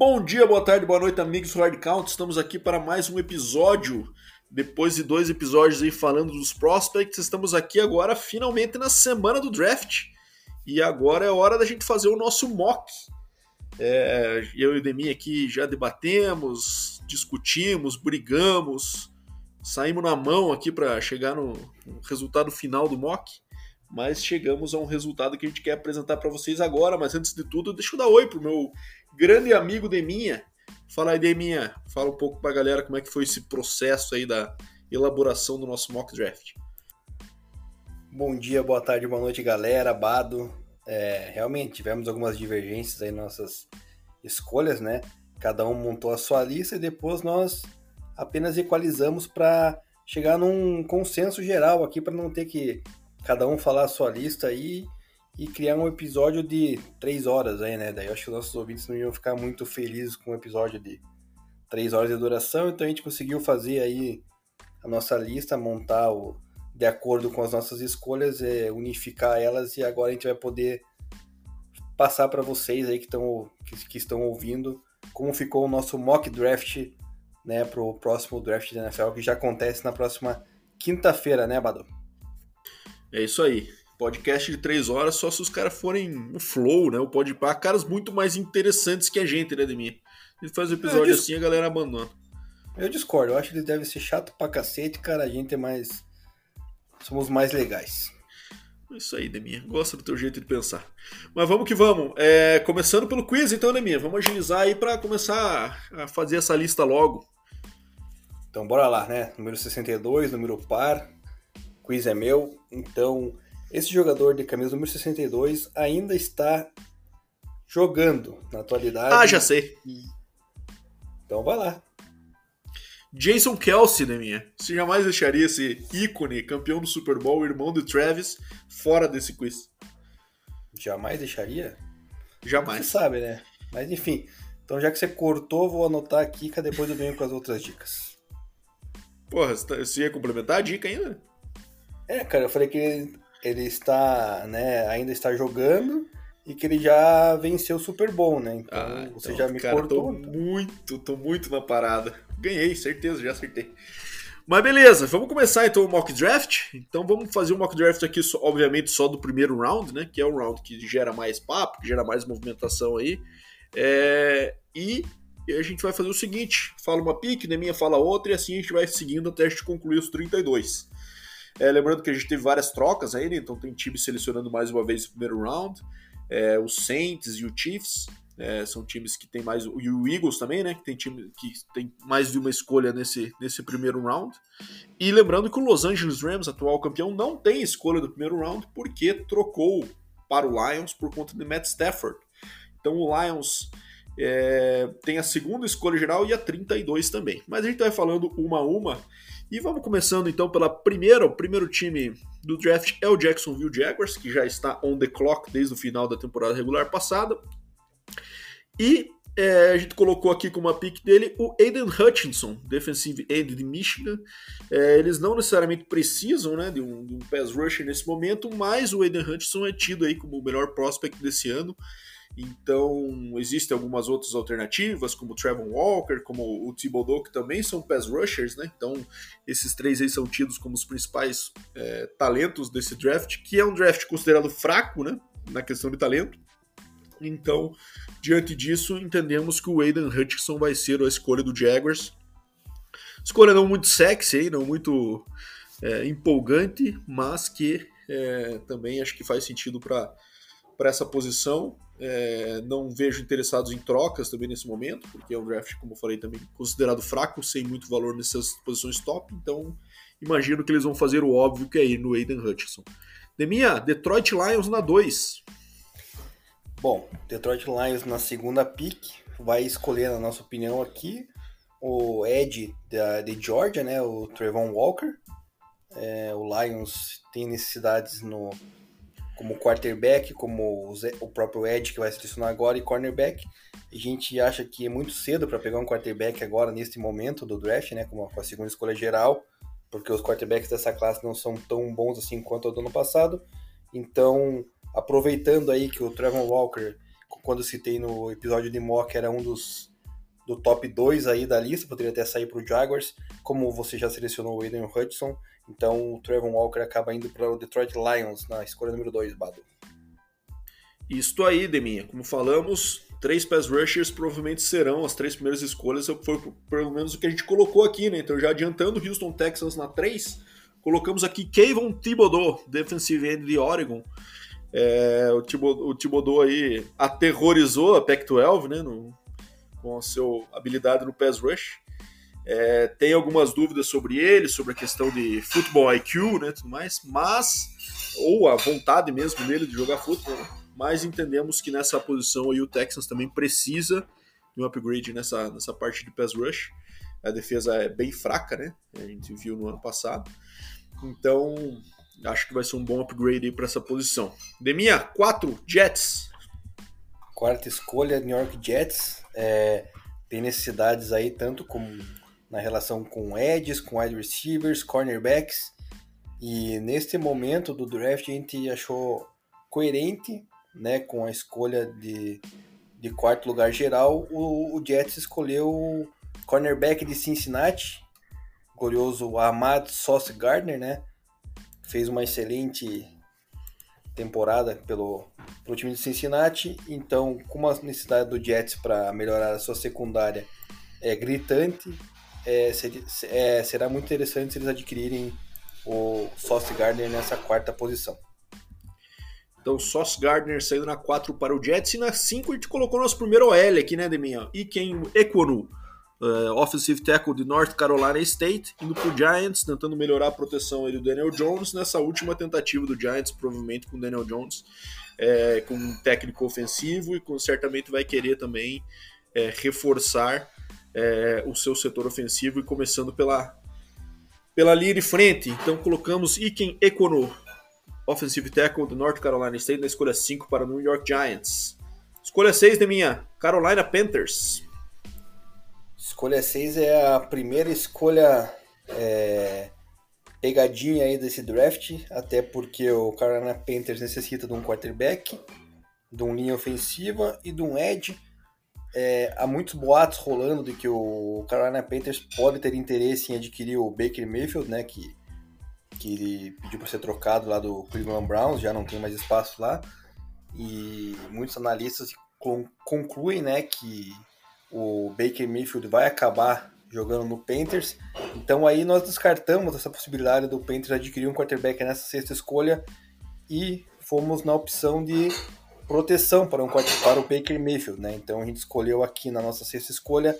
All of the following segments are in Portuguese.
Bom dia, boa tarde, boa noite, amigos do Hard Count. Estamos aqui para mais um episódio. Depois de dois episódios aí falando dos prospects, estamos aqui agora finalmente na semana do draft. E agora é hora da gente fazer o nosso mock. É, eu e o Demi aqui já debatemos, discutimos, brigamos, saímos na mão aqui para chegar no resultado final do mock mas chegamos a um resultado que a gente quer apresentar para vocês agora. Mas antes de tudo, deixa eu dar oi pro meu grande amigo Deminha. Fala aí, Deminha. Fala um pouco pra galera como é que foi esse processo aí da elaboração do nosso mock draft. Bom dia, boa tarde, boa noite, galera. Bado. É, realmente tivemos algumas divergências aí nossas escolhas, né? Cada um montou a sua lista e depois nós apenas equalizamos para chegar num consenso geral aqui para não ter que cada um falar a sua lista aí e criar um episódio de três horas aí, né? Daí eu acho que os nossos ouvintes não iam ficar muito felizes com um episódio de três horas de duração, então a gente conseguiu fazer aí a nossa lista, montar o, de acordo com as nossas escolhas, é, unificar elas e agora a gente vai poder passar para vocês aí que, tão, que, que estão ouvindo como ficou o nosso mock draft né, para o próximo draft da NFL que já acontece na próxima quinta-feira, né, Badu? É isso aí. Podcast de três horas só se os caras forem no flow, né? O pode pá, caras muito mais interessantes que a gente, né, Demir? Ele faz um episódio assim a galera abandona. Eu discordo, eu acho que ele deve ser chato pra cacete, cara. A gente é mais. Somos mais legais. É isso aí, Deminha. Gosto do teu jeito de pensar. Mas vamos que vamos. É, começando pelo quiz, então, Deminha. Vamos agilizar aí para começar a fazer essa lista logo. Então, bora lá, né? Número 62, número par quiz é meu. Então, esse jogador de camisa número 62 ainda está jogando na atualidade. Ah, já sei. Então vai lá. Jason Kelsey, né, minha? Você jamais deixaria esse ícone, campeão do Super Bowl, irmão do Travis, fora desse quiz? Jamais deixaria? Jamais. Você sabe, né? Mas enfim. Então já que você cortou, vou anotar aqui que depois eu venho com as outras dicas. Porra, você ia complementar a dica ainda? É, cara, eu falei que ele, está, né, ainda está jogando e que ele já venceu o Super Bowl, né? Então, ah, então você já me cara, cortou. Tô muito, tô muito na parada. Ganhei, certeza, já acertei. Mas beleza, vamos começar então o mock draft. Então vamos fazer um mock draft aqui, obviamente, só do primeiro round, né? Que é o round que gera mais papo, que gera mais movimentação aí. É... E a gente vai fazer o seguinte: fala uma pique, minha fala outra, e assim a gente vai seguindo até a gente concluir os 32. É, lembrando que a gente teve várias trocas aí, né? então tem time selecionando mais uma vez o primeiro round. É, os Saints e o Chiefs é, são times que tem mais. E o Eagles também, né? Que tem time que tem mais de uma escolha nesse, nesse primeiro round. E lembrando que o Los Angeles Rams, atual campeão, não tem escolha do primeiro round porque trocou para o Lions por conta de Matt Stafford. Então o Lions é, tem a segunda escolha geral e a 32 também. Mas a gente vai falando uma a uma. E vamos começando então pela primeira, o primeiro time do draft é o Jacksonville Jaguars, que já está on the clock desde o final da temporada regular passada. E é, a gente colocou aqui como uma pick dele o Aiden Hutchinson, defensive end de Michigan. É, eles não necessariamente precisam né, de, um, de um pass rusher nesse momento, mas o Aiden Hutchinson é tido aí como o melhor prospect desse ano. Então, existem algumas outras alternativas, como o Trevor Walker, como o Thibodeau, que também são pass rushers, né? Então, esses três aí são tidos como os principais é, talentos desse draft, que é um draft considerado fraco, né? Na questão de talento. Então, diante disso, entendemos que o Aiden Hutchinson vai ser a escolha do Jaguars. Escolha não muito sexy, não muito é, empolgante, mas que é, também acho que faz sentido para essa posição. É, não vejo interessados em trocas também nesse momento, porque é um draft, como eu falei, também considerado fraco, sem muito valor nessas posições top. Então, imagino que eles vão fazer o óbvio que é ir no Aiden Hutchinson. Deminha, Detroit Lions na 2. Bom, Detroit Lions na segunda pick vai escolher, na nossa opinião aqui, o Ed da, de Georgia, né, o Trevon Walker. É, o Lions tem necessidades no como quarterback, como o próprio Ed que vai selecionar agora e cornerback. A gente acha que é muito cedo para pegar um quarterback agora neste momento do draft, né, com a segunda escolha geral, porque os quarterbacks dessa classe não são tão bons assim quanto o do ano passado. Então, aproveitando aí que o Trevor Walker, quando citei no episódio de mock, era um dos do top 2 aí da lista, poderia até sair para o Jaguars, como você já selecionou o Aiden Hudson, então o Trevor Walker acaba indo para o Detroit Lions na escolha número 2, Bado. Isto aí, Deminha, como falamos, três pass rushers provavelmente serão as três primeiras escolhas, foi pelo menos o que a gente colocou aqui, né? Então já adiantando Houston Texans na 3, colocamos aqui Kayvon Thibodeau, defensive end de Oregon. É, o, Thibodeau, o Thibodeau aí aterrorizou a Pac-12, né? No, com a sua habilidade no pass rush. É, tem algumas dúvidas sobre ele, sobre a questão de futebol IQ, né, tudo mais, mas ou a vontade mesmo dele de jogar futebol, mas entendemos que nessa posição aí o Texans também precisa de um upgrade nessa, nessa parte de pass rush. A defesa é bem fraca, né? A gente viu no ano passado. Então, acho que vai ser um bom upgrade aí para essa posição. Deminha, 4 Jets. Quarta escolha, New York Jets. É, tem necessidades aí, tanto como na relação com edges, com wide receivers, cornerbacks. E neste momento do draft a gente achou coerente, né, com a escolha de, de quarto lugar geral, o, o Jets escolheu o cornerback de Cincinnati, glorioso Ahmad Sauce Gardner, né? Fez uma excelente temporada pelo, pelo time de Cincinnati, então com a necessidade do Jets para melhorar a sua secundária é gritante, é, é, será muito interessante se eles adquirirem o Sauce Gardner nessa quarta posição. Então, Sauce Gardner saindo na 4 para o Jets e na 5 a gente colocou nosso primeiro OL aqui, né, Deminha? E quem Equonu, uh, offensive tackle de North Carolina State, indo para o Giants, tentando melhorar a proteção do Daniel Jones nessa última tentativa do Giants, provavelmente com o Daniel Jones, é, com um técnico ofensivo e com, certamente vai querer também é, reforçar é, o seu setor ofensivo e começando pela, pela linha de frente. Então colocamos Iken Econo, offensive tackle do North Carolina State, na escolha 5 para o New York Giants. Escolha 6 de minha, Carolina Panthers. Escolha 6 é a primeira escolha é, pegadinha aí desse draft, até porque o Carolina Panthers necessita de um quarterback, de um linha ofensiva e de um edge é, há muitos boatos rolando de que o Carolina Panthers pode ter interesse em adquirir o Baker Mayfield, né, que, que pediu para ser trocado lá do Cleveland Browns, já não tem mais espaço lá. E muitos analistas concluem né, que o Baker Mayfield vai acabar jogando no Panthers. Então aí nós descartamos essa possibilidade do Panthers adquirir um quarterback nessa sexta escolha e fomos na opção de proteção para, um, para o Baker Mayfield, né? Então a gente escolheu aqui na nossa sexta escolha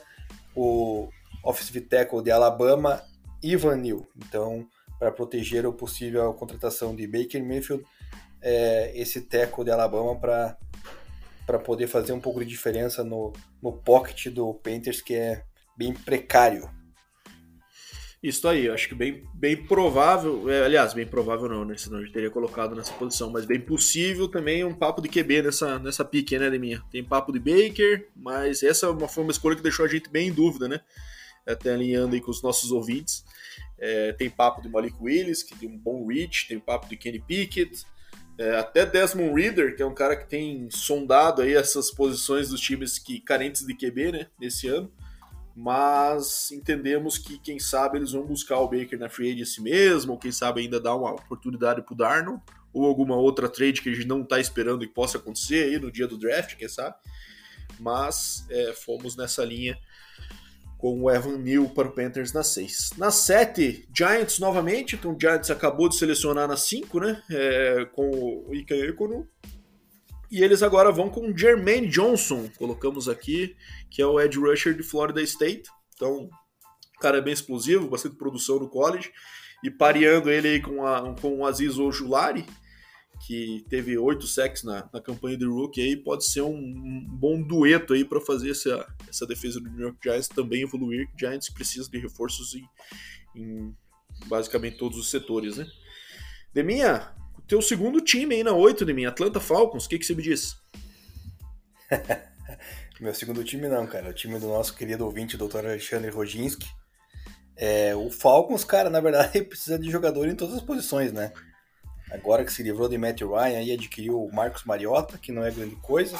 o offensive tackle de Alabama, Ivan Neal. Então, para proteger a possível contratação de Baker Mayfield, é, esse tackle de Alabama para para poder fazer um pouco de diferença no, no pocket do Panthers, que é bem precário. Isso aí, eu acho que bem, bem provável, é, aliás, bem provável não, né? Senão gente teria colocado nessa posição, mas bem possível também um papo de QB nessa, nessa pique, né, Deminha? Tem papo de Baker, mas essa é uma, foi uma escolha que deixou a gente bem em dúvida, né? Até alinhando aí com os nossos ouvintes. É, tem papo de Malik Willis, que tem um bom reach, tem papo de Kenny Pickett, é, até Desmond Reader, que é um cara que tem sondado aí essas posições dos times que carentes de QB, né, nesse ano mas entendemos que quem sabe eles vão buscar o Baker na free agency mesmo, ou quem sabe ainda dar uma oportunidade pro Darnold, ou alguma outra trade que a gente não está esperando que possa acontecer aí no dia do draft, quem sabe. Mas é, fomos nessa linha com o Evan Neal para o Panthers na 6. Na 7, Giants novamente, então o Giants acabou de selecionar na 5, né, é, com o Ika Econo, e eles agora vão com Jermaine Johnson, colocamos aqui, que é o edge rusher de Florida State. Então, o cara é bem explosivo, bastante produção no college. E pareando ele aí com, a, com o Aziz Ojulari, que teve oito sacks na, na campanha de rookie, aí pode ser um, um bom dueto aí para fazer essa, essa defesa do New York Giants também evoluir. Giants precisa de reforços em, em basicamente todos os setores, né? Deminha, teu segundo time aí na 8 de mim, Atlanta Falcons, o que, que você me diz? Meu segundo time não, cara. O time do nosso querido ouvinte, Dr. Alexandre Roginski. É, o Falcons, cara, na verdade, precisa de jogador em todas as posições, né? Agora que se livrou de Matt Ryan aí adquiriu o Marcos Mariota, que não é grande coisa,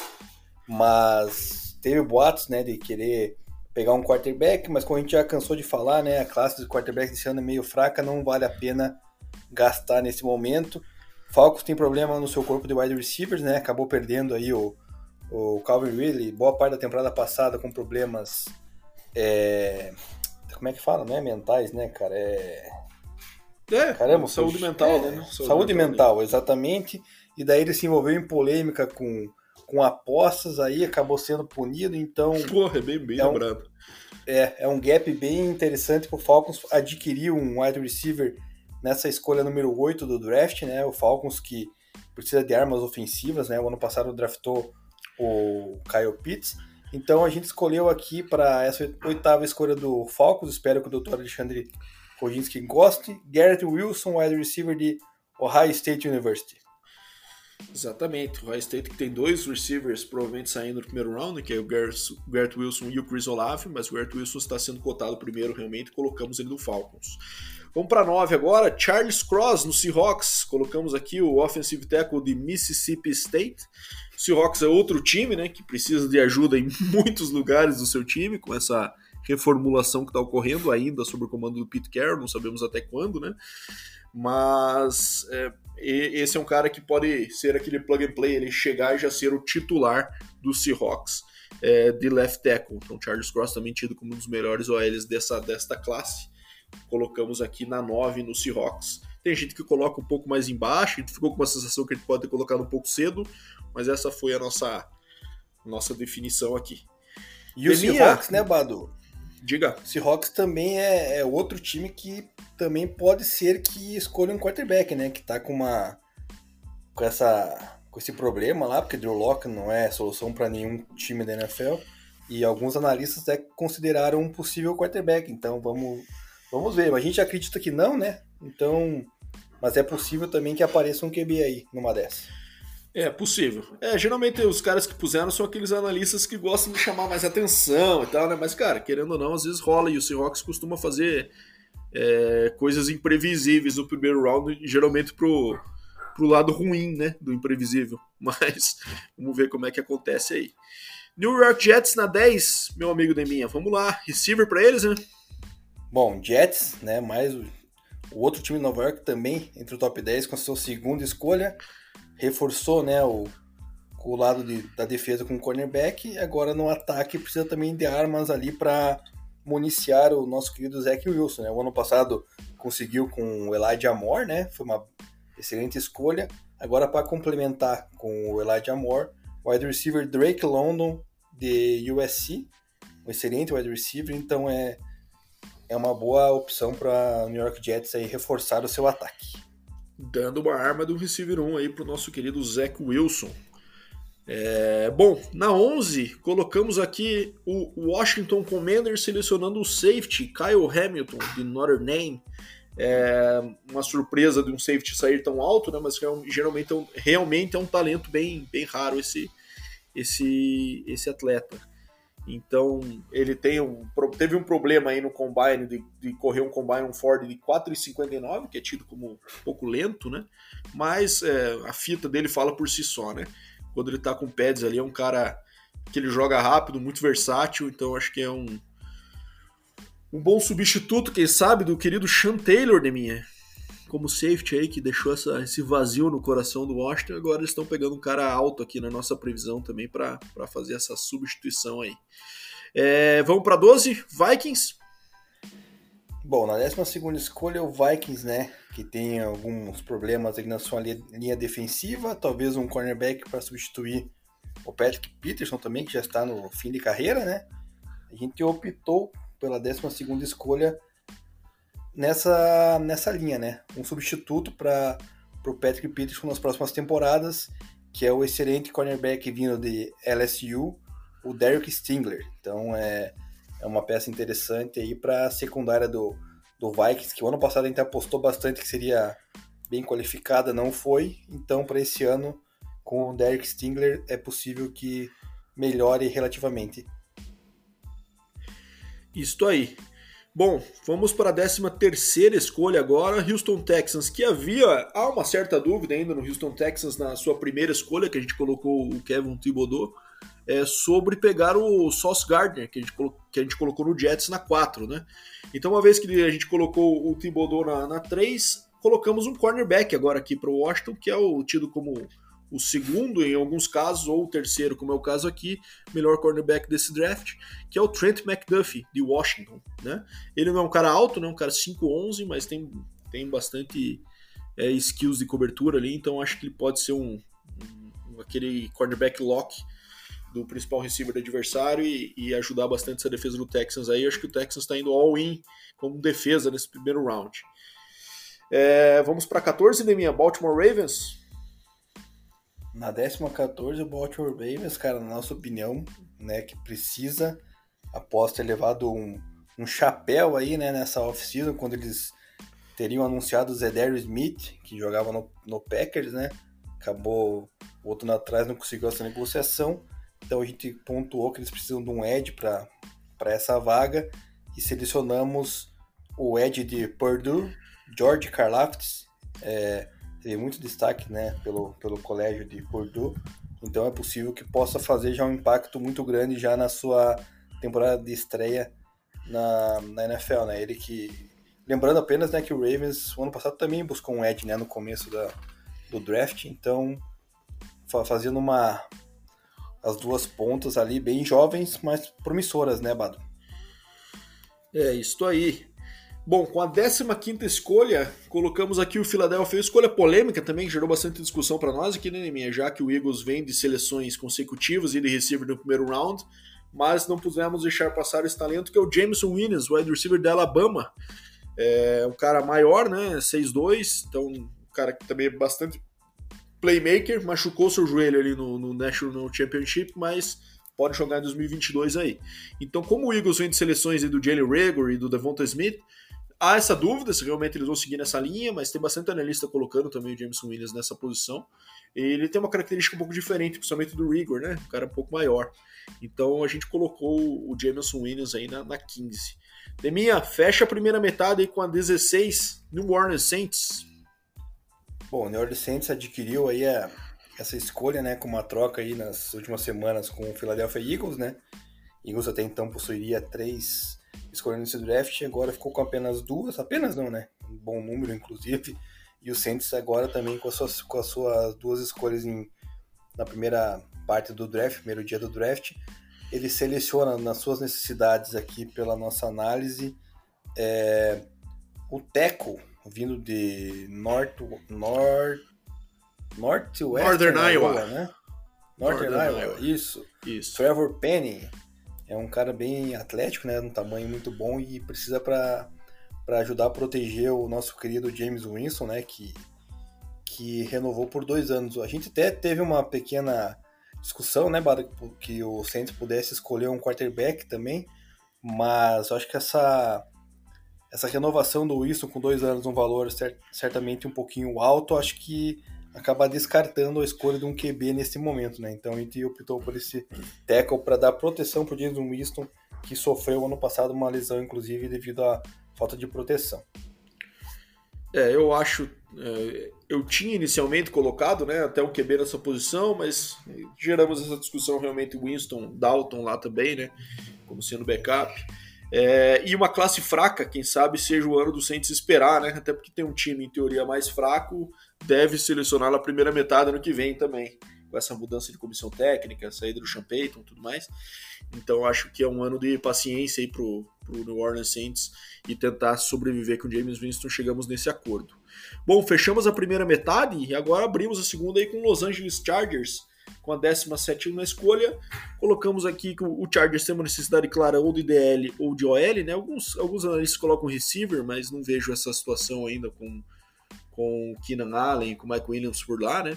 mas teve boatos, né, de querer pegar um quarterback, mas como a gente já cansou de falar, né, a classe de quarterback desse ano é meio fraca, não vale a pena gastar nesse momento. Falcons tem problema no seu corpo de wide receivers, né? Acabou perdendo aí o, o Calvin Ridley, boa parte da temporada passada com problemas. É... Como é que fala? Não é mentais, né, cara? É. É, Caramba, saúde puxa, mental, é, né? Saúde, saúde mental, mental né? exatamente. E daí ele se envolveu em polêmica com, com apostas, aí acabou sendo punido, então. Porra, é bem, bem é lembrado. Um, é, é um gap bem interessante pro Falcons adquirir um wide receiver nessa escolha número 8 do draft, né? O Falcons que precisa de armas ofensivas, né? O ano passado draftou o Kyle Pitts. Então a gente escolheu aqui para essa oitava escolha do Falcons, espero que o Dr. Alexandre Rodinski goste, Garrett Wilson, wide receiver de Ohio State University. Exatamente, o Ohio State que tem dois receivers provavelmente saindo no primeiro round, que é o Garrett Wilson e o Chris Olave, mas o Garrett Wilson está sendo cotado primeiro realmente, colocamos ele no Falcons. Vamos para 9 agora. Charles Cross no Seahawks. Colocamos aqui o offensive tackle de Mississippi State. O Seahawks é outro time, né, que precisa de ajuda em muitos lugares do seu time com essa reformulação que está ocorrendo ainda sob o comando do Pete Carroll, não sabemos até quando, né? Mas é, esse é um cara que pode ser aquele plug and play, ele chegar e já ser o titular do Seahawks é, de left tackle. Então, Charles Cross também tido como um dos melhores OLs dessa, desta classe colocamos aqui na 9 no Seahawks. Tem gente que coloca um pouco mais embaixo, ficou com uma sensação que a gente pode ter colocado um pouco cedo, mas essa foi a nossa, nossa definição aqui. E o Seahawks, né, Badu? Diga. Seahawks também é, é, outro time que também pode ser que escolha um quarterback, né? Que tá com uma. com essa. com esse problema lá, porque Drew Locke não é solução para nenhum time da NFL. E alguns analistas até consideraram um possível quarterback. Então vamos Vamos ver, mas a gente acredita que não, né? Então, mas é possível também que apareça um QB aí numa dessas. É possível. É, geralmente os caras que puseram são aqueles analistas que gostam de chamar mais atenção e tal, né? Mas, cara, querendo ou não, às vezes rola e o Seahawks costuma fazer é, coisas imprevisíveis no primeiro round, geralmente pro, pro lado ruim, né? Do imprevisível. Mas vamos ver como é que acontece aí. New York Jets na 10, meu amigo Deminha. Vamos lá, receiver para eles, né? Bom, Jets, né? Mais o, o, outro time de Nova York também entre o top 10 com a sua segunda escolha. Reforçou, né? O, o lado de, da defesa com o cornerback. Agora no ataque precisa também de armas ali para municiar o nosso querido Zach Wilson. Né? O ano passado conseguiu com o Elijah Moore, né? Foi uma excelente escolha. Agora para complementar com o Elijah Moore, wide receiver Drake London de USC, um excelente wide receiver, então é é uma boa opção para New York Jets aí reforçar o seu ataque. Dando uma arma do receiver 1 aí para o nosso querido Zach Wilson. É, bom, na 11, colocamos aqui o Washington Commanders selecionando o safety Kyle Hamilton, de Notre Dame. É uma surpresa de um safety sair tão alto, né? mas geralmente é realmente é um talento bem, bem raro esse, esse, esse atleta. Então, ele tem um, teve um problema aí no combine de, de correr um combine um Ford de 4,59, que é tido como um pouco lento, né? Mas é, a fita dele fala por si só, né? Quando ele tá com pads ali, é um cara que ele joga rápido, muito versátil, então acho que é um um bom substituto, quem sabe, do querido Sean Taylor de minha como safety aí, que deixou essa, esse vazio no coração do Washington. Agora eles estão pegando um cara alto aqui na nossa previsão também para fazer essa substituição aí. É, vamos para 12, Vikings. Bom, na 12 escolha, o Vikings, né? Que tem alguns problemas aqui na sua linha defensiva, talvez um cornerback para substituir o Patrick Peterson também, que já está no fim de carreira, né? A gente optou pela 12 escolha nessa, nessa linha, né? Um substituto para o Patrick Peterson nas próximas temporadas, que é o excelente cornerback vindo de LSU, o Derek Stingler. Então é, é uma peça interessante aí para a secundária do, do Vikings, que o ano passado a gente apostou bastante que seria bem qualificada, não foi. Então para esse ano, com o Derek Stingler, é possível que melhore relativamente. Isto aí. Bom, vamos para a 13 terceira escolha agora, Houston Texans, que havia, há uma certa dúvida ainda no Houston Texans na sua primeira escolha, que a gente colocou o Kevin Thibodeau, é, sobre pegar o Sauce Gardner, que a, gente que a gente colocou no Jets na 4, né? Então, uma vez que a gente colocou o Thibodeau na, na 3, colocamos um cornerback agora aqui para o Washington, que é o tido como o segundo, em alguns casos, ou o terceiro, como é o caso aqui, melhor cornerback desse draft, que é o Trent McDuffie, de Washington. Né? Ele não é um cara alto, né? um cara 5'11", mas tem, tem bastante é, skills de cobertura ali, então acho que ele pode ser um, um aquele cornerback lock do principal receiver do adversário e, e, ajudar bastante essa defesa do Texans aí. Acho que o Texans está indo all-in como defesa nesse primeiro round. É, vamos para 14, minha Baltimore Ravens. Na 14, o Baltimore Ravens, cara, na nossa opinião, né, que precisa, após ter levado um, um chapéu aí, né, nessa off-season, quando eles teriam anunciado o Zedary Smith, que jogava no, no Packers, né, acabou voltando atrás, não conseguiu essa negociação, então a gente pontuou que eles precisam de um Ed para essa vaga e selecionamos o Ed de Purdue, George Karlaftis, é, teve muito destaque né, pelo, pelo colégio de Purdue, então é possível que possa fazer já um impacto muito grande já na sua temporada de estreia na, na NFL, né? Ele que lembrando apenas né, que o Ravens o ano passado também buscou um edge né, no começo da, do draft, então fazendo uma as duas pontas ali bem jovens, mas promissoras, né, Bado? É, isso aí. Bom, com a 15 escolha, colocamos aqui o Philadelphia, escolha polêmica também, gerou bastante discussão para nós aqui, né, minha, já que o Eagles vem de seleções consecutivas e de receiver no primeiro round, mas não pudemos deixar passar esse talento que é o Jameson Williams, wide receiver da Alabama. É um cara maior, né, 6'2", então um cara que também é bastante playmaker, machucou seu joelho ali no, no National Championship, mas pode jogar em 2022 aí. Então, como o Eagles vem de seleções do Jalen Rager e do Devonta Smith, há essa dúvida se realmente eles vão seguir nessa linha, mas tem bastante analista colocando também o Jameson Williams nessa posição. Ele tem uma característica um pouco diferente, principalmente do Rigor, né? Um cara um pouco maior. Então a gente colocou o Jameson Williams aí na, na 15. Deminha, fecha a primeira metade aí com a 16 New Orleans Saints. Bom, o New Orleans Saints adquiriu aí a, essa escolha, né, com uma troca aí nas últimas semanas com o Philadelphia Eagles, né? Eagles até então possuiria três escolhas nesse draft, agora ficou com apenas duas, apenas não, né? Um bom número, inclusive. E o Saints agora também com as suas, com as suas duas escolhas em, na primeira parte do draft, primeiro dia do draft. Ele seleciona nas suas necessidades aqui pela nossa análise é, o Teco, vindo de North, North, Northwest Northern Iowa, Iowa né? Northern, Northern Iowa, Iowa, isso. Isso. Trevor Penny é um cara bem atlético, né? Um tamanho muito bom e precisa para ajudar a proteger o nosso querido James Winston, né? Que que renovou por dois anos. A gente até teve uma pequena discussão, né, que o Saints pudesse escolher um quarterback também, mas eu acho que essa essa renovação do Wilson com dois anos, um valor certamente um pouquinho alto, acho que acaba descartando a escolha de um QB nesse momento, né? Então gente optou por esse tackle para dar proteção para o James Winston, que sofreu ano passado uma lesão, inclusive, devido à falta de proteção. É, eu acho. É, eu tinha inicialmente colocado né, até o QB nessa posição, mas geramos essa discussão realmente Winston, Dalton lá também, né? Como sendo backup. É, e uma classe fraca, quem sabe seja o ano do Saints esperar, né? Até porque tem um time em teoria mais fraco, deve selecionar na primeira metade ano que vem também, com essa mudança de comissão técnica, saída do Sean Payton, tudo mais. Então acho que é um ano de paciência aí pro, pro New Orleans Saints e tentar sobreviver com o James Winston. Chegamos nesse acordo. Bom, fechamos a primeira metade e agora abrimos a segunda aí com Los Angeles Chargers com a 17 na escolha. Colocamos aqui que o Chargers tem uma necessidade clara ou de DL ou de OL, né? Alguns, alguns analistas colocam receiver, mas não vejo essa situação ainda com, com Keenan Allen, com Mike Williams por lá, né?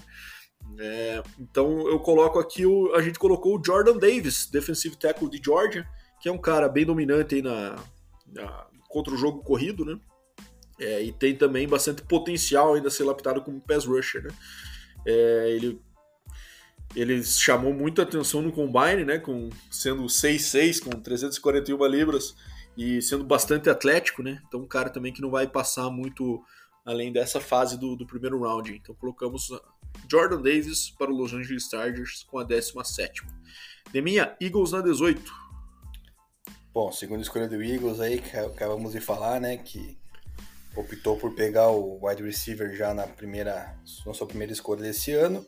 É, então eu coloco aqui, o, a gente colocou o Jordan Davis, defensive tackle de Georgia, que é um cara bem dominante aí na, na contra o jogo corrido, né? É, e tem também bastante potencial ainda a ser lapidado como pass rusher, né? É, ele ele chamou muita atenção no combine, né, com sendo 6'6, com 341 libras e sendo bastante atlético, né? Então um cara também que não vai passar muito além dessa fase do, do primeiro round. Então colocamos Jordan Davis para o Los Angeles Chargers com a 17. Deminha, Eagles na 18. Bom, segunda escolha do Eagles aí, que acabamos de falar, né, que optou por pegar o wide receiver já na primeira, na sua primeira escolha desse ano.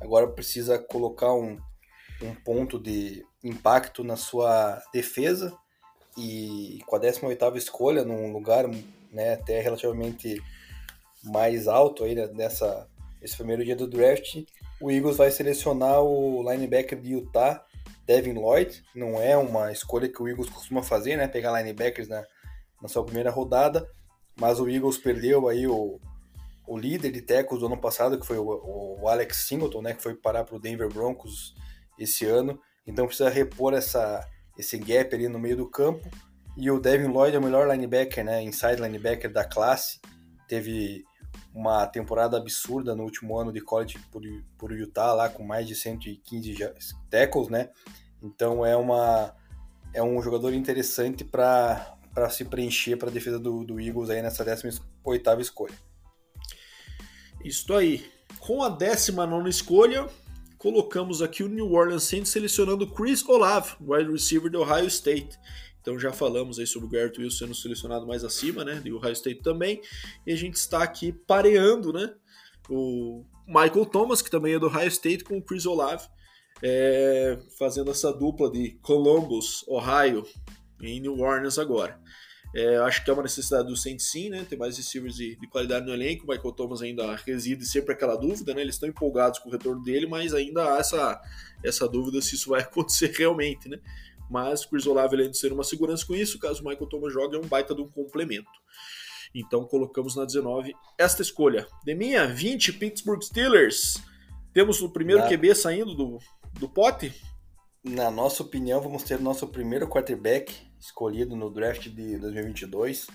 Agora precisa colocar um, um ponto de impacto na sua defesa e com a 18ª escolha num lugar né, até relativamente mais alto aí né, nessa esse primeiro dia do draft, o Eagles vai selecionar o linebacker de Utah, Devin Lloyd. Não é uma escolha que o Eagles costuma fazer, né? Pegar linebackers na, na sua primeira rodada, mas o Eagles perdeu aí o, o líder de tackles do ano passado, que foi o, o Alex Singleton, né? Que foi parar para o Denver Broncos esse ano. Então precisa repor essa, esse gap ali no meio do campo. E o Devin Lloyd é o melhor linebacker, né? Inside linebacker da classe. Teve uma temporada absurda no último ano de college por, por Utah, lá com mais de 115 tackles, né? Então é uma é um jogador interessante para se preencher para a defesa do, do Eagles aí nessa 18ª escolha. Isso aí. Com a 19 escolha, colocamos aqui o New Orleans Saints selecionando Chris Olave, wide receiver do Ohio State. Então já falamos aí sobre o Garrett Wilson sendo selecionado mais acima, né? E o Ohio State também. E a gente está aqui pareando, né? O Michael Thomas, que também é do Ohio State, com o Chris Olave, é, fazendo essa dupla de Columbus, Ohio, em New Orleans agora. É, acho que é uma necessidade do Saints sim, né? Ter mais receivers de, de, qualidade no elenco. O Michael Thomas ainda reside sempre aquela dúvida, né? Eles estão empolgados com o retorno dele, mas ainda há essa, essa dúvida se isso vai acontecer realmente, né? Mas o Chris Olave além de ser uma segurança com isso, caso o Michael Thomas jogue, é um baita de um complemento. Então colocamos na 19 esta escolha. De minha 20, Pittsburgh Steelers. Temos o primeiro na... QB saindo do, do pote? Na nossa opinião, vamos ter nosso primeiro quarterback escolhido no draft de 2022,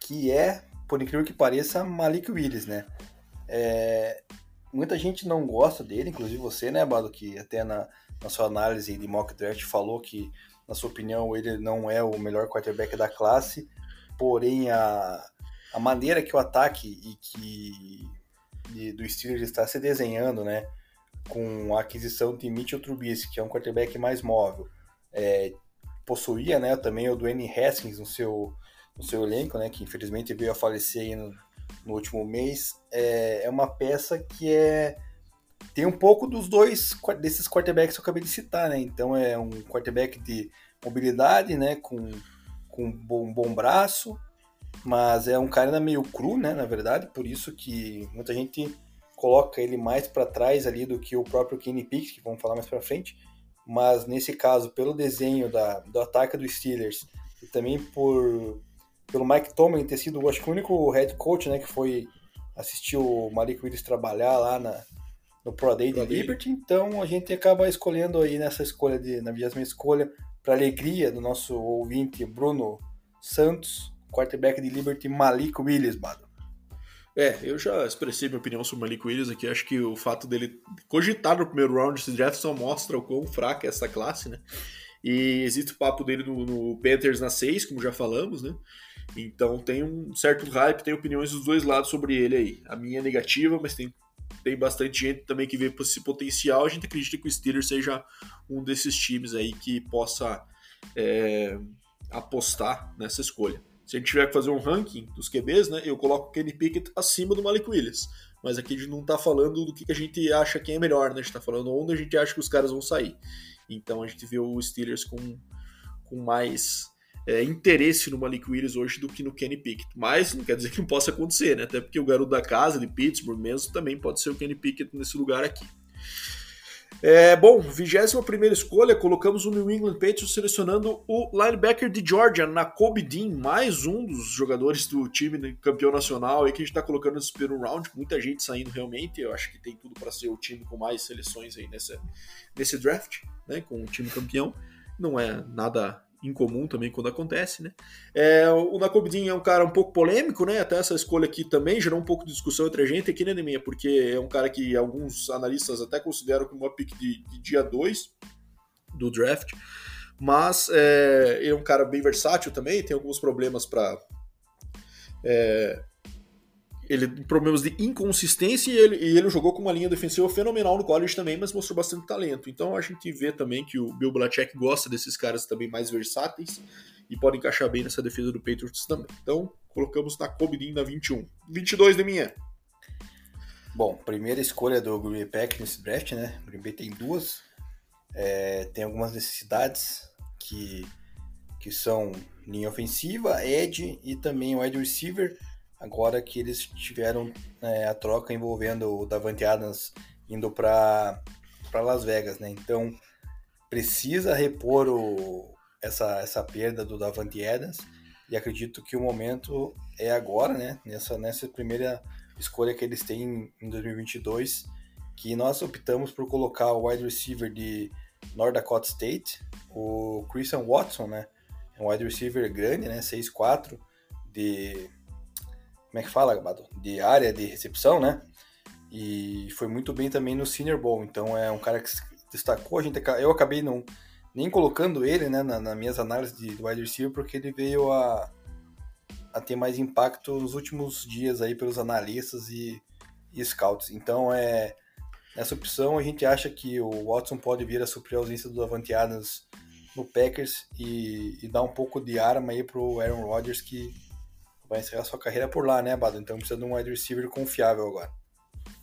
que é, por incrível que pareça, Malik Willis, né? É, muita gente não gosta dele, inclusive você, né, Bado, que até na, na sua análise de mock draft falou que, na sua opinião, ele não é o melhor quarterback da classe, porém a, a maneira que o ataque e que de, do Steelers está se desenhando, né, com a aquisição de Mitchell Trubisky, que é um quarterback mais móvel, é, possuía, né, também o Dwayne Haskins no seu, no seu elenco, né, que infelizmente veio a falecer no, no, último mês, é, é uma peça que é tem um pouco dos dois desses quarterbacks que eu acabei de citar, né? Então é um quarterback de mobilidade, né, com, com um bom, bom braço, mas é um cara meio cru, né, na verdade, por isso que muita gente coloca ele mais para trás ali do que o próprio Kenny Pickett, que vamos falar mais para frente. Mas nesse caso, pelo desenho da, do ataque dos Steelers e também por pelo Mike Tomlin ter sido, acho que o único head coach né, que foi assistir o Malik Willis trabalhar lá na, no Pro Day de Liberty, então a gente acaba escolhendo aí nessa escolha, de, na vigésima escolha, para alegria do nosso ouvinte Bruno Santos, quarterback de Liberty, Malik Willis, Bado. É, eu já expressei minha opinião sobre o Malik Willis aqui. Acho que o fato dele cogitar no primeiro round desse draft só mostra o quão fraca é essa classe, né? E existe o papo dele no, no Panthers na 6, como já falamos, né? Então tem um certo hype, tem opiniões dos dois lados sobre ele aí. A minha é negativa, mas tem, tem bastante gente também que vê esse potencial. A gente acredita que o Steelers seja um desses times aí que possa é, apostar nessa escolha. Se a gente tiver que fazer um ranking dos QBs, né, eu coloco o Kenny Pickett acima do Malik Willis. Mas aqui a gente não está falando do que a gente acha que é melhor, né? A gente está falando onde a gente acha que os caras vão sair. Então a gente vê o Steelers com, com mais é, interesse no Malik Willis hoje do que no Kenny Pickett. Mas não quer dizer que não possa acontecer, né? Até porque o garoto da casa, de Pittsburgh mesmo, também pode ser o Kenny Pickett nesse lugar aqui. É, bom, 21 escolha, colocamos o New England Patriots selecionando o linebacker de Georgia, Nakobe Dean, mais um dos jogadores do time campeão nacional aí que a gente está colocando nesse primeiro round, muita gente saindo realmente, eu acho que tem tudo para ser o time com mais seleções aí nessa, nesse draft, né, com o time campeão. Não é nada incomum também quando acontece, né? É, o Nakobdin é um cara um pouco polêmico, né? Até essa escolha aqui também gerou um pouco de discussão entre a gente aqui, né, Neminha? Porque é um cara que alguns analistas até consideram como uma pick de, de dia 2 do draft, mas é, é, um cara bem versátil também, tem alguns problemas para é, ele problemas de inconsistência e ele, e ele jogou com uma linha defensiva fenomenal no college também, mas mostrou bastante talento. Então a gente vê também que o Bill Belichick gosta desses caras também mais versáteis e podem encaixar bem nessa defesa do Patriots também. Então colocamos na Kobe na 21. 22 de minha. Bom, primeira escolha do Green Bay Packers nesse draft, né? O Green Bay tem duas. É, tem algumas necessidades que, que são linha ofensiva, edge e também wide receiver. Agora que eles tiveram é, a troca envolvendo o Davante Adams indo para Las Vegas, né? Então precisa repor o, essa, essa perda do Davante Adams e acredito que o momento é agora, né? Nessa, nessa primeira escolha que eles têm em 2022, que nós optamos por colocar o wide receiver de North Dakota State, o Christian Watson, né? É um wide receiver grande, né? 6'4", de... Como é que fala, Gabado? De área de recepção, né? E foi muito bem também no Senior Bowl. Então é um cara que destacou. A gente, eu acabei não, nem colocando ele né, na, nas minhas análises de wide receiver, porque ele veio a, a ter mais impacto nos últimos dias aí pelos analistas e, e scouts. Então, é nessa opção a gente acha que o Watson pode vir a suprir a ausência do Davante Adams no Packers e, e dar um pouco de arma aí pro Aaron Rodgers que vai encerrar sua carreira por lá, né, Bado? Então precisa de um wide receiver confiável agora.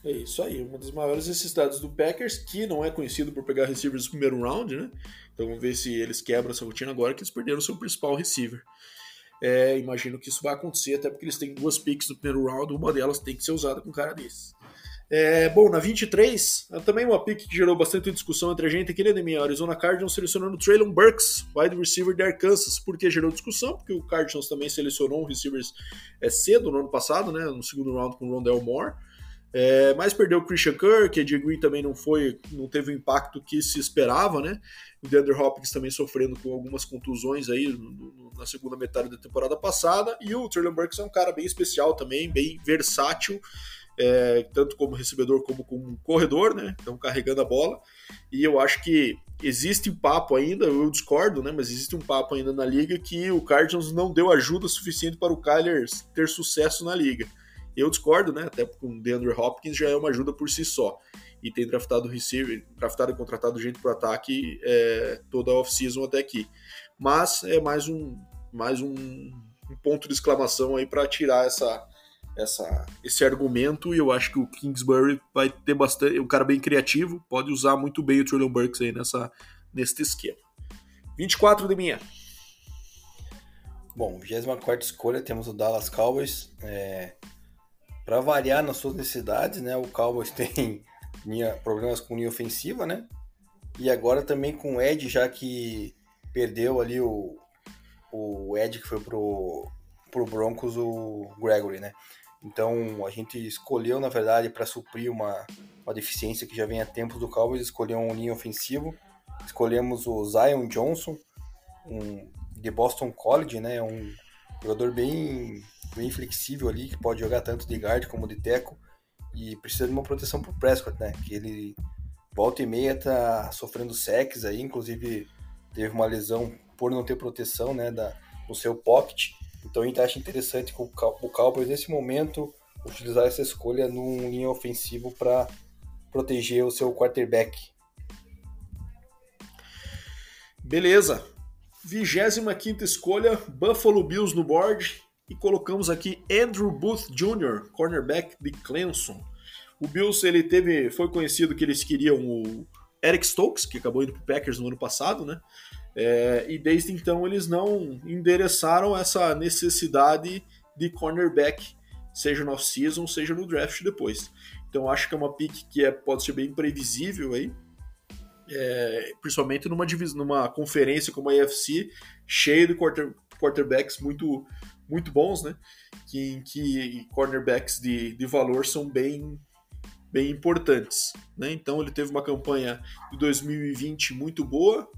É isso aí, uma das maiores necessidades do Packers, que não é conhecido por pegar receivers no primeiro round, né? Então vamos ver se eles quebram essa rotina agora que eles perderam seu principal receiver. É, imagino que isso vai acontecer, até porque eles têm duas picks no primeiro round, uma delas tem que ser usada com um cara desses. É, bom, na 23, também uma pick que gerou bastante discussão entre a gente aqui, né, Demi? Arizona Cardinals selecionando Traylon Burks, wide receiver de Arkansas. Por que gerou discussão? Porque o Cardinals também selecionou um receivers é, cedo, no ano passado, né, no segundo round com o Rondell Moore. É, mas perdeu o Christian Kirk, a Green também não foi, não teve o impacto que se esperava, né? O DeAndre Hopkins também sofrendo com algumas contusões aí na segunda metade da temporada passada. E o Traylon Burks é um cara bem especial também, bem versátil, é, tanto como recebedor como como corredor, né? Então carregando a bola. E eu acho que existe um papo ainda, eu discordo, né? Mas existe um papo ainda na liga que o Cardinals não deu ajuda suficiente para o Kyler ter sucesso na liga. Eu discordo, né? Até porque o DeAndre Hopkins já é uma ajuda por si só. E tem draftado receiver, draftado e contratado gente para ataque é, toda a off-season até aqui. Mas é mais um, mais um, ponto de exclamação aí para tirar essa, essa, esse argumento. E eu acho que o Kingsbury vai ter bastante. um cara bem criativo, pode usar muito bem o Trillion Burks aí nessa, nesse esquema. 24 de minha. Bom, 24 escolha, temos o Dallas Cowboys. É, para variar nas suas necessidades, né? O Cowboys tem linha, problemas com linha ofensiva, né? E agora também com o Ed, já que perdeu ali o, o Ed que foi pro, pro Broncos, o Gregory, né? Então a gente escolheu, na verdade, para suprir uma, uma deficiência que já vem há tempos do Cowboys, escolheu um linha ofensivo. Escolhemos o Zion Johnson, um, de Boston College, né? Um jogador bem bem flexível ali, que pode jogar tanto de guard como de teco e precisa de uma proteção pro Prescott, né? Que ele volta e meia tá sofrendo sacks aí, inclusive teve uma lesão por não ter proteção, né, da, no seu pocket. Então a gente acha interessante com o Cowboys nesse momento utilizar essa escolha num linha ofensivo para proteger o seu quarterback. Beleza. 25 escolha, Buffalo Bills no board e colocamos aqui Andrew Booth Jr., cornerback de Clemson. O Bills ele teve, foi conhecido que eles queriam o Eric Stokes, que acabou indo para Packers no ano passado, né? É, e desde então eles não endereçaram essa necessidade de cornerback, seja no off-season, seja no draft depois. Então acho que é uma pick que é, pode ser bem previsível aí, é, principalmente numa, numa conferência como a AFC, cheia de quarter, quarterbacks muito muito bons, né? Que, em que cornerbacks de, de valor são bem, bem importantes. Né? Então ele teve uma campanha de 2020 muito boa,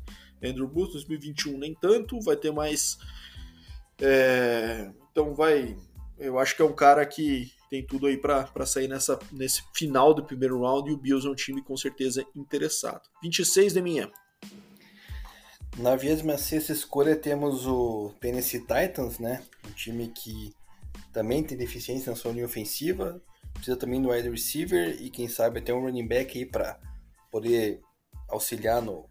Andrew Booth, 2021 nem tanto, vai ter mais. É, então vai. Eu acho que é um cara que tem tudo aí para sair nessa, nesse final do primeiro round e o Bills é um time com certeza interessado. 26 de minha. Na 26 escolha temos o Tennessee Titans, né? Um time que também tem deficiência na sua linha ofensiva, precisa também do wide receiver e quem sabe até um running back aí para poder auxiliar no,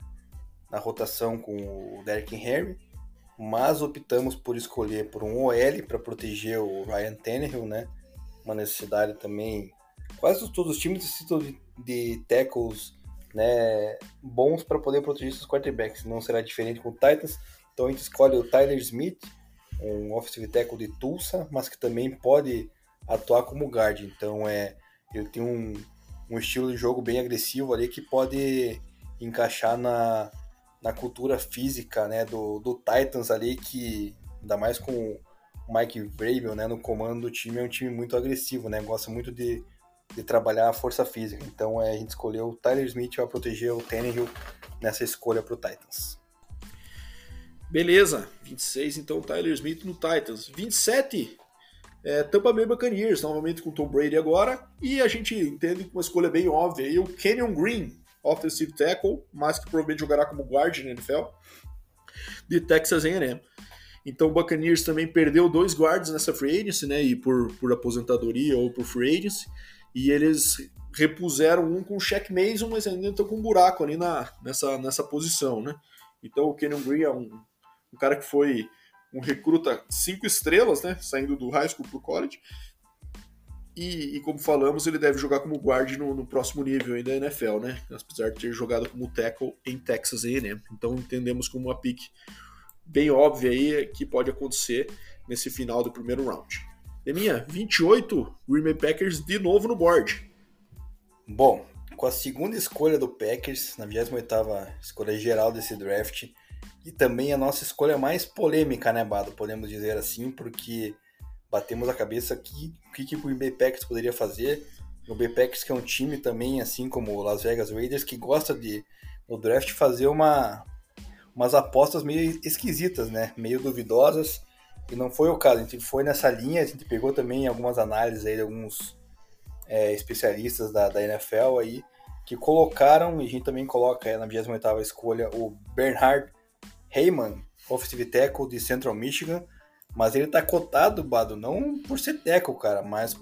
na rotação com o Derrick Henry, mas optamos por escolher por um OL para proteger o Ryan Tannehill, né? Uma necessidade também. Quase todos os times necessitam de, de tackles né, bons para poder proteger seus quarterbacks. Não será diferente com o Titans. Então a gente escolhe o Tyler Smith, um offensive tackle de Tulsa, mas que também pode atuar como guard. Então é, ele tem um, um estilo de jogo bem agressivo ali que pode encaixar na, na cultura física né, do, do Titans ali, que ainda mais com o Mike Vrabel né, no comando do time, é um time muito agressivo, né, gosta muito de, de trabalhar a força física. Então é, a gente escolheu o Tyler Smith para proteger o Tannehill nessa escolha para o Titans. Beleza, 26 então Tyler Smith no Titans. 27, é, Tampa Bay Buccaneers, novamente com Tom Brady agora. E a gente entende que uma escolha bem óbvia. O Kenyon Green, offensive tackle, mas que provavelmente jogará como guard na NFL, de Texas A&M. Então o Buccaneers também perdeu dois guards nessa free agency, né, e por, por aposentadoria ou por free agency, e eles repuseram um com o Shaq Mason, mas ainda estão com um buraco ali na, nessa, nessa posição, né. Então o Kenyon Green é um, um cara que foi um recruta cinco estrelas, né, saindo do high school pro college, e, e, como falamos, ele deve jogar como guard no, no, próximo nível ainda da NFL, né? Apesar de ter jogado como tackle em Texas A&M. Então entendemos como uma pick bem óbvia aí que pode acontecer nesse final do primeiro round. Deminha, 28, Green Bay Packers de novo no board. Bom, com a segunda escolha do Packers, na 28ª escolha geral desse draft, e também a nossa escolha mais polêmica, né, Bado? Podemos dizer assim, porque batemos a cabeça aqui o que, que o Green Packers poderia fazer. O Bay Packers que é um time também, assim como o Las Vegas Raiders, que gosta de no draft fazer uma umas apostas meio esquisitas, né? Meio duvidosas. E não foi o caso. A gente foi nessa linha, a gente pegou também algumas análises aí de alguns é, especialistas da, da NFL aí que colocaram, e a gente também coloca na 28ª escolha, o Bernhard Heyman, offensive tackle de Central Michigan, mas ele tá cotado, Bado, não por ser teco, cara, mas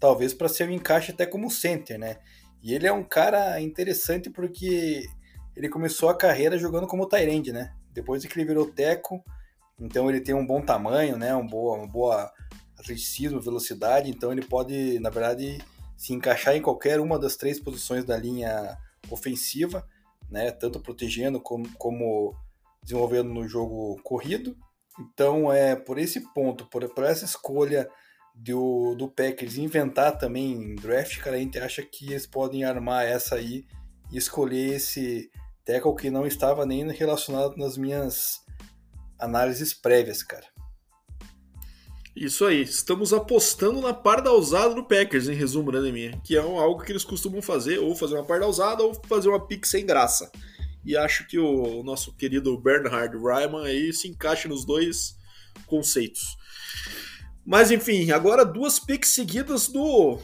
talvez para ser um encaixe até como center, né? E ele é um cara interessante porque ele começou a carreira jogando como Tyrande, né? Depois que ele virou teco, então ele tem um bom tamanho, né? Um boa, um boa atleticismo, velocidade, então ele pode, na verdade, se encaixar em qualquer uma das três posições da linha ofensiva, né? Tanto protegendo como, como desenvolvendo no jogo corrido. Então, é por esse ponto, por, por essa escolha do, do Packers inventar também draft, cara, a gente acha que eles podem armar essa aí e escolher esse tackle que não estava nem relacionado nas minhas análises prévias, cara. Isso aí, estamos apostando na parda usada do Packers, em resumo, né, Deminha? Que é algo que eles costumam fazer, ou fazer uma parda usada, ou fazer uma pick sem graça. E acho que o nosso querido Bernhard Ryman aí se encaixa nos dois conceitos. Mas enfim, agora duas picks seguidas do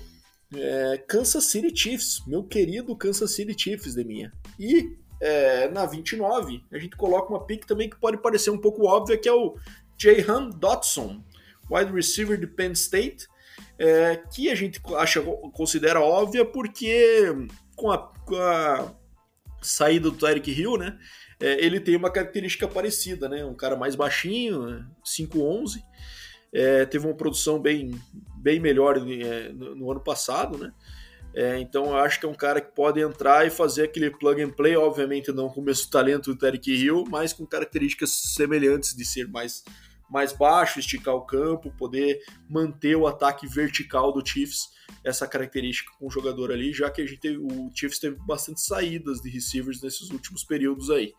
é, Kansas City Chiefs, meu querido Kansas City Chiefs de minha. E é, na 29 a gente coloca uma pick também que pode parecer um pouco óbvia, que é o Jahan Dotson, wide receiver de Penn State, é, que a gente acha considera óbvia porque com a, com a saída do Tyreek Hill, né? É, ele tem uma característica parecida, né? Um cara mais baixinho, 5'11", é, teve uma produção bem, bem melhor é, no, no, ano passado, né? É, então eu acho que é um cara que pode entrar e fazer aquele plug and play, obviamente não com o mesmo talento do Tyreek Hill, mas com características semelhantes de ser mais, mais baixo, esticar o campo, poder manter o ataque vertical do Chiefs essa característica com o jogador ali, já que a gente teve, o Chiefs teve bastante saídas de receivers nesses últimos períodos aí.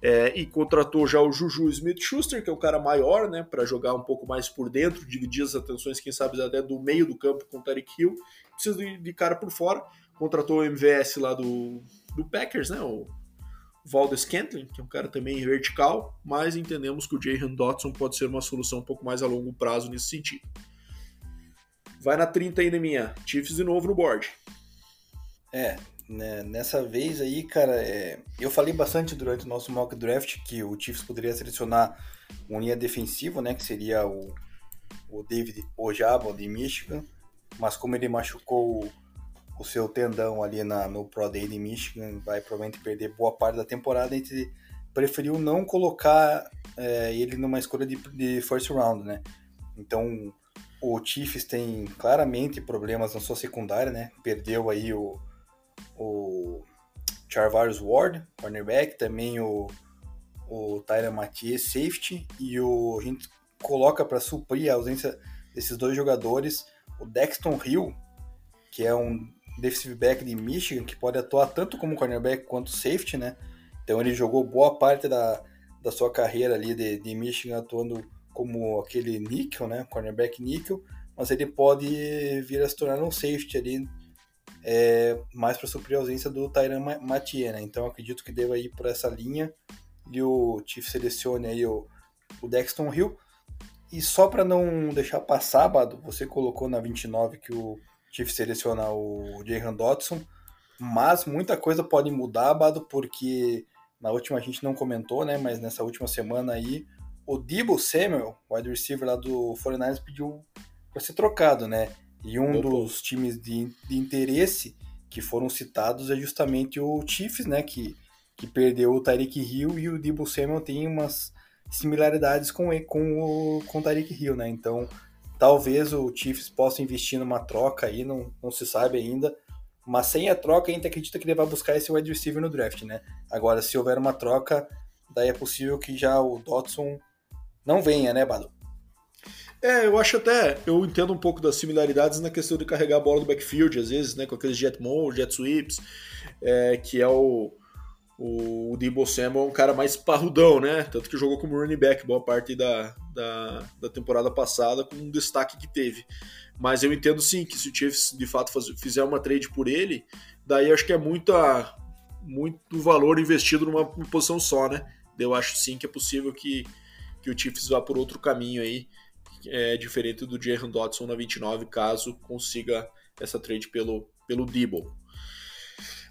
É, e contratou já o Juju Smith-Schuster, que é o cara maior, né, para jogar um pouco mais por dentro, dividir as atenções, quem sabe até do meio do campo com o Tarek Hill. Precisa de, de cara por fora. Contratou o MVS lá do, do Packers, né, o Valdez Scantling, que é um cara também vertical, mas entendemos que o Jahan Dotson pode ser uma solução um pouco mais a longo prazo nesse sentido. Vai na 30 aí, minha. Chiefs de novo no board. É, né, nessa vez aí, cara, é, eu falei bastante durante o nosso mock draft que o Chiefs poderia selecionar uma linha defensiva, né, que seria o, o David Ojabo de Michigan, mas como ele machucou o, o seu tendão ali na, no Pro Day de Michigan, vai provavelmente perder boa parte da temporada, a gente preferiu não colocar é, ele numa escolha de, de first round, né? Então o Chiefs tem claramente problemas na sua secundária, né? Perdeu aí o, o Charvarius Ward, cornerback, também o, o Tyler Mathieu, safety, e o, a gente coloca para suprir a ausência desses dois jogadores o Dexton Hill, que é um defensive back de Michigan, que pode atuar tanto como cornerback quanto safety, né? Então ele jogou boa parte da, da sua carreira ali de, de Michigan atuando como aquele nickel, né? Cornerback nickel, mas ele pode vir a se tornar um safety ali é, mais para suprir a ausência do Tyran Mathieu, né? Então acredito que deva ir por essa linha e o Chief selecione aí o, o Dexton Hill. E só para não deixar passar, Bado, você colocou na 29 que o Chief seleciona o Jahan Dodson, mas muita coisa pode mudar, Bado, porque na última a gente não comentou, né? Mas nessa última semana aí, o Debo Samuel, wide receiver lá do 49ers, pediu para ser trocado, né? E um dos times de, de interesse que foram citados é justamente o Chiefs, né? Que, que perdeu o Tyreek Hill e o Debo Samuel tem umas similaridades com, com o com o Tyreek Hill, né? Então, talvez o Chiefs possa investir numa troca aí, não, não se sabe ainda. Mas sem a troca, a gente acredita que ele vai buscar esse wide receiver no draft, né? Agora, se houver uma troca, daí é possível que já o Dodson não venha, né, Bado? É, eu acho até, eu entendo um pouco das similaridades na questão de carregar a bola do backfield, às vezes, né, com aqueles jet mode, jet sweeps, é, que é o, o, o Debo Samuel é um cara mais parrudão, né, tanto que jogou como running back boa parte da, da, da temporada passada, com um destaque que teve. Mas eu entendo sim que se o Chiefs de fato faz, fizer uma trade por ele, daí acho que é muita, muito valor investido numa posição só, né, eu acho sim que é possível que, que o Chiefs vá por outro caminho aí, é, diferente do Jaron Dodson na 29, caso consiga essa trade pelo, pelo Debo.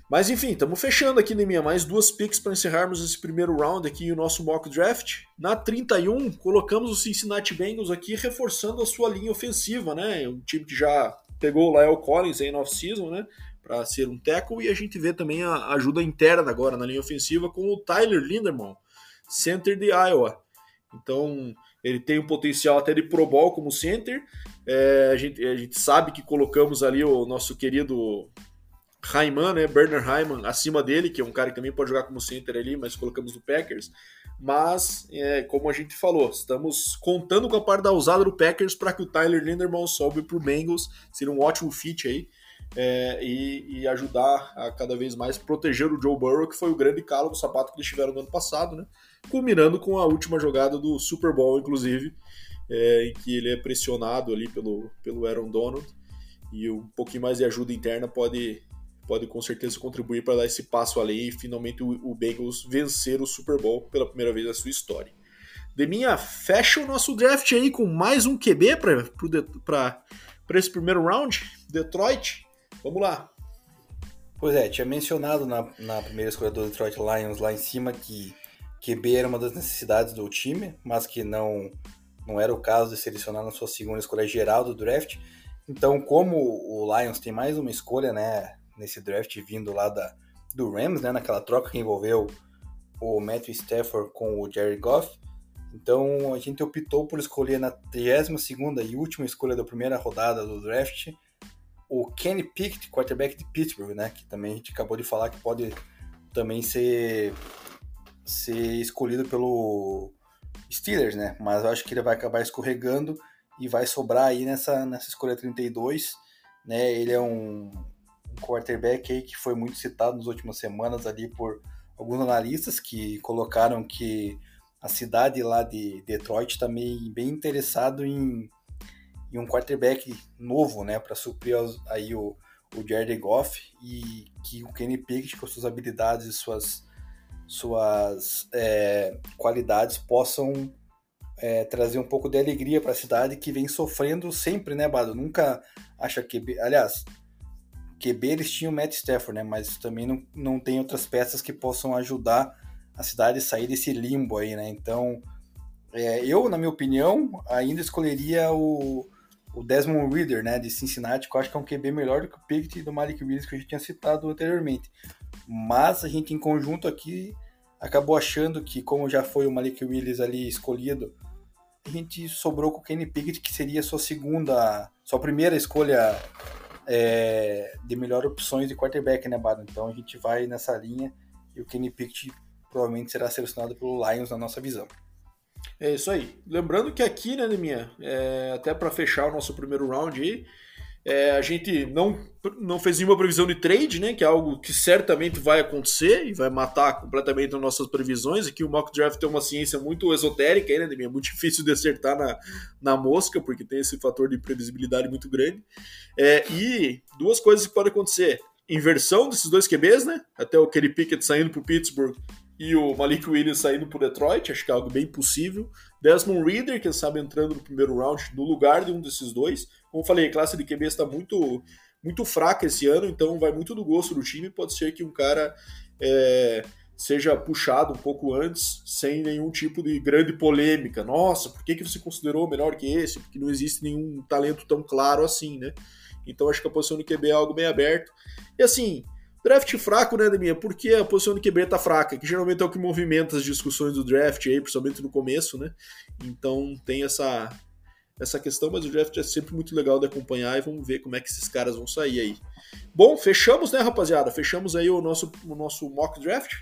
Mas enfim, estamos fechando aqui, Neminha. Mais duas picks para encerrarmos esse primeiro round aqui, o nosso mock draft. Na 31, colocamos o Cincinnati Bengals aqui, reforçando a sua linha ofensiva, né? Um time que já pegou o Lyle Collins aí no off-season, né? Para ser um tackle. E a gente vê também a ajuda interna agora na linha ofensiva com o Tyler Linderman, center de Iowa. Então, ele tem um potencial até de Pro Bowl como center. É, a, gente, a gente sabe que colocamos ali o nosso querido Raiman, né, Bernard Raiman, acima dele, que é um cara que também pode jogar como center ali, mas colocamos no Packers. Mas, é, como a gente falou, estamos contando com a parte da usada do Packers para que o Tyler Linderman sobe para o Bengals, seria um ótimo fit aí. É, e, e, ajudar a cada vez mais proteger o Joe Burrow, que foi o grande calo do sapato que eles tiveram no ano passado, né? Culminando com a última jogada do Super Bowl, inclusive, é, em que ele é pressionado ali pelo, pelo Aaron Donald, e um pouquinho mais de ajuda interna pode, pode com certeza contribuir para dar esse passo além e finalmente o, o Bengals vencer o Super Bowl pela primeira vez na sua história. Deminha, fecha o nosso draft aí com mais um QB para esse primeiro round, Detroit. Vamos lá. Pois é, tinha mencionado na, na primeira escolha do Detroit Lions lá em cima que QB era uma das necessidades do time, mas que não, não era o caso de selecionar na sua segunda escolha geral do draft. Então, como o Lions tem mais uma escolha, né, nesse draft vindo lá da, do Rams, né, naquela troca que envolveu o Matthew Stafford com o Jerry Goff, então a gente optou por escolher na 32 e última escolha da primeira rodada do draft o Kenny Pickett, quarterback de Pittsburgh, né, que também a gente acabou de falar que pode também ser ser escolhido pelo Steelers, né? Mas eu acho que ele vai acabar escorregando e vai sobrar aí nessa, nessa escolha 32, né? Ele é um, um quarterback aí que foi muito citado nas últimas semanas ali por alguns analistas que colocaram que a cidade lá de Detroit também tá bem interessado em, em um quarterback novo, né, para suprir aí o, o Jared Goff e que o Kenny Pickett com suas habilidades e suas suas é, qualidades possam é, trazer um pouco de alegria para a cidade que vem sofrendo sempre, né, Bado? Nunca acha que. Aliás, QB eles tinham Matt Stafford, né? Mas também não, não tem outras peças que possam ajudar a cidade a sair desse limbo aí, né? Então, É, eu, na minha opinião, ainda escolheria o, o Desmond Reader, né, de Cincinnati, que eu acho que é um QB melhor do que o Pickett e do Malik Willis que a gente tinha citado anteriormente. Mas a gente, em conjunto aqui, acabou achando que, como já foi o Malik Willis ali escolhido, a gente sobrou com o Kenny Pickett, que seria sua segunda, sua primeira escolha é, de melhor opções de quarterback, né, Bado? Então a gente vai nessa linha e o Kenny Pickett provavelmente será selecionado pelo Lions na nossa visão. É isso aí. Lembrando que aqui, né, Neminha, é, até para fechar o nosso primeiro round aí, é, a gente não, não fez nenhuma previsão de trade, né? Que é algo que certamente vai acontecer e vai matar completamente as nossas previsões. Aqui o mock draft tem uma ciência muito esotérica, né? É muito difícil de acertar na, na mosca, porque tem esse fator de previsibilidade muito grande. É, e duas coisas que podem acontecer: inversão desses dois QBs, né? Até o Kenny Pickett saindo para o Pittsburgh e o Malik Williams saindo o Detroit, acho que é algo bem possível. Desmond Reader, quem sabe entrando no primeiro round no lugar de um desses dois. Como falei, a classe de QB está muito, muito fraca esse ano, então vai muito do gosto do time. Pode ser que um cara é, seja puxado um pouco antes, sem nenhum tipo de grande polêmica. Nossa, por que, que você considerou melhor que esse? Porque não existe nenhum talento tão claro assim, né? Então acho que a posição de QB é algo bem aberto. E assim, Draft fraco, né, Deminha? Porque a posição de QB tá fraca, que geralmente é o que movimenta as discussões do draft aí, principalmente no começo, né? Então tem essa, essa questão, mas o draft é sempre muito legal de acompanhar e vamos ver como é que esses caras vão sair aí. Bom, fechamos, né, rapaziada? Fechamos aí o nosso, o nosso mock draft.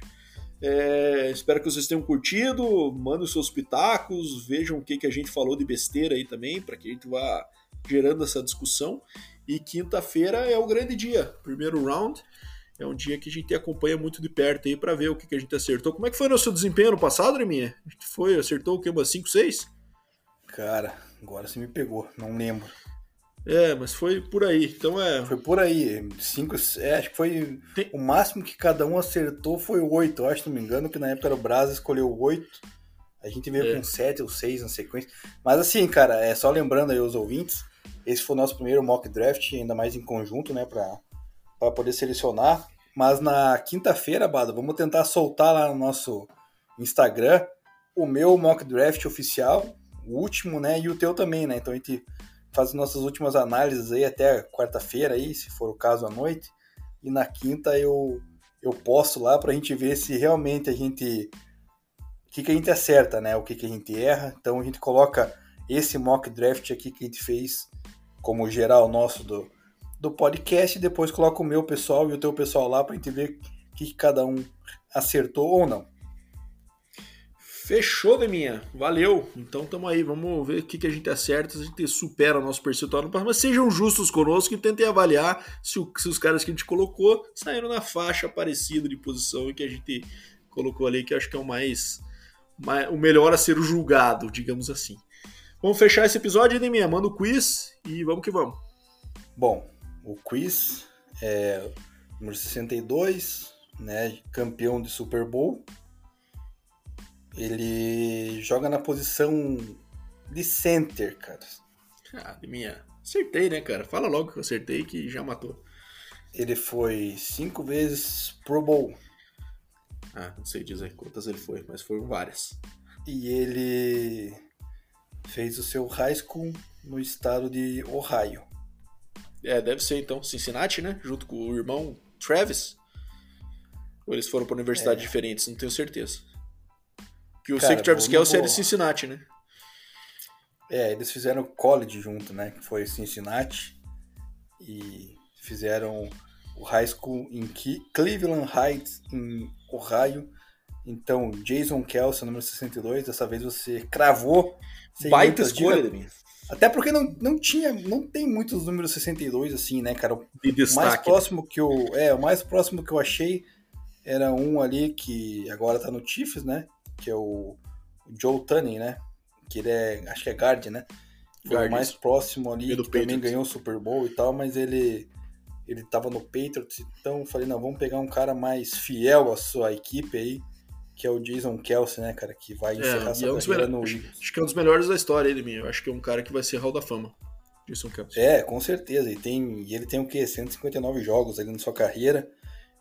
É, espero que vocês tenham curtido. Mandem seus pitacos, vejam o que, que a gente falou de besteira aí também, para que a gente vá gerando essa discussão. E quinta-feira é o grande dia, primeiro round é um dia que a gente acompanha muito de perto aí para ver o que, que a gente acertou. Como é que foi o nosso desempenho no passado, Reminha? A gente foi, acertou o que? Umas 5, 6? Cara, agora você me pegou, não lembro. É, mas foi por aí. Então é. Foi por aí. Cinco, é, acho que foi. Tem... O máximo que cada um acertou foi oito. Acho, não me engano, que na época era o Brasa escolheu oito. A gente veio é. com sete ou seis na sequência. Mas assim, cara, é só lembrando aí os ouvintes. Esse foi o nosso primeiro mock draft, ainda mais em conjunto, né? Pra para poder selecionar. Mas na quinta-feira, Bado, vamos tentar soltar lá no nosso Instagram o meu mock draft oficial, o último, né? E o teu também, né? Então a gente faz nossas últimas análises aí até quarta-feira aí, se for o caso à noite. E na quinta eu eu posto lá para a gente ver se realmente a gente o que, que a gente acerta, né? O que, que a gente erra. Então a gente coloca esse mock draft aqui que a gente fez como geral nosso do, do podcast e depois coloco o meu pessoal e o teu pessoal lá para entender o que cada um acertou ou não. Fechou, Deminha. Valeu. Então tamo aí. Vamos ver o que, que a gente acerta, se a gente supera o nosso percentual no Mas sejam justos conosco e tentem avaliar se, o, se, os caras que a gente colocou saíram na faixa parecida de posição e que a gente colocou ali, que acho que é o mais, mais, o melhor a ser julgado, digamos assim. Vamos fechar esse episódio, Deminha. Manda o quiz e vamos que vamos. Bom, o quiz, é, número 62, né, campeão de Super Bowl. Ele joga na posição de center, cara. Ah, minha. Acertei, né, cara? Fala logo que eu acertei que já matou. Ele foi cinco vezes Pro Bowl. Ah, não sei dizer quantas ele foi, mas foram várias. E ele fez o seu high school no estado de Ohio. É, deve ser então Cincinnati, né? Junto com o irmão Travis. Ou eles foram para universidades é. diferentes, não tenho certeza. Que o sei que Travis Kelce é de Cincinnati, né? É, eles fizeram college junto, né? Que foi Cincinnati. E fizeram o high school em Cleveland Heights, em Ohio. Então, Jason Kelsey, número 62, dessa vez você cravou. Baita escolha, Diga, até porque não, não tinha, não tem muitos números 62 assim, né, cara? O destaque, mais né? próximo né? que eu, é, o mais próximo que eu achei era um ali que agora tá no Chiefs, né? Que é o, Joe Tunney, né? Que ele é, acho que é guard, né? Foi o mais próximo ali, que Patriots. também ganhou o Super Bowl e tal, mas ele ele tava no Patriots, então eu falei, não, vamos pegar um cara mais fiel à sua equipe aí que é o Jason Kelsey, né, cara, que vai é, encerrar é, essa é carreira no acho, acho, que é um dos melhores da história ele, meu. Acho que é um cara que vai ser Hall da Fama. Jason Kelsey. É, com certeza. E, tem, e ele tem o quê? 159 jogos ali na sua carreira.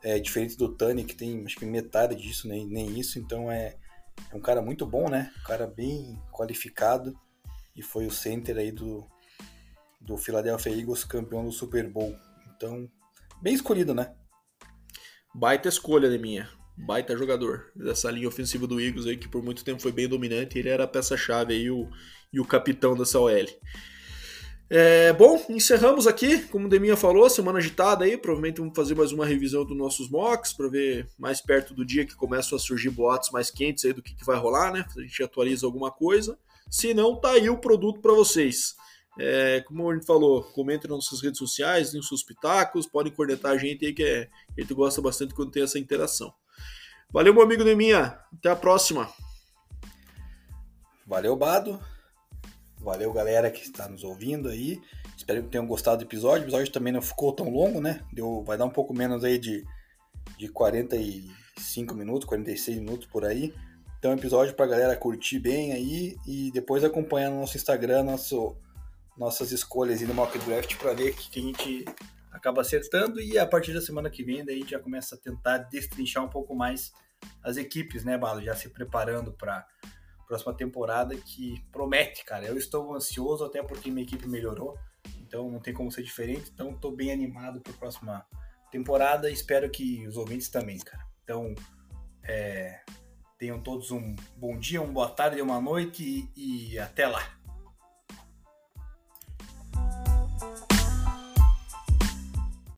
É, diferente do Tani, que tem acho que metade disso, nem, nem isso. Então é, é um cara muito bom, né? Um cara bem qualificado e foi o center aí do, do Philadelphia Eagles, campeão do Super Bowl. Então, bem escolhido, né? Baita escolha de minha. Baita jogador dessa linha ofensiva do Eagles aí, que por muito tempo foi bem dominante. Ele era a peça-chave aí o, e o capitão dessa OL. É, bom, encerramos aqui, como o Deminha falou, semana agitada aí, provavelmente vamos fazer mais uma revisão dos nossos mocks para ver mais perto do dia que começam a surgir boatos mais quentes aí do que, que vai rolar, né? A gente atualiza alguma coisa. Se não, tá aí o produto para vocês. É, como a gente falou, comentem nas nossas redes sociais, nos seus pitacos, podem cornetar a gente aí que é, a gente gosta bastante quando tem essa interação. Valeu, meu amigo Deminha. Até a próxima. Valeu, Bado. Valeu, galera que está nos ouvindo aí. Espero que tenham gostado do episódio. O episódio também não ficou tão longo, né? Deu, vai dar um pouco menos aí de, de 45 minutos, 46 minutos por aí. Então, é episódio para galera curtir bem aí e depois acompanhar no nosso Instagram nosso, nossas escolhas aí no Mock Draft para ver o que a gente acaba acertando. E a partir da semana que vem, daí a gente já começa a tentar destrinchar um pouco mais as equipes, né, Balo? Já se preparando para próxima temporada que promete, cara. Eu estou ansioso até porque minha equipe melhorou, então não tem como ser diferente. Então estou bem animado para a próxima temporada espero que os ouvintes também, cara. Então, é, tenham todos um bom dia, uma boa tarde, uma noite e, e até lá.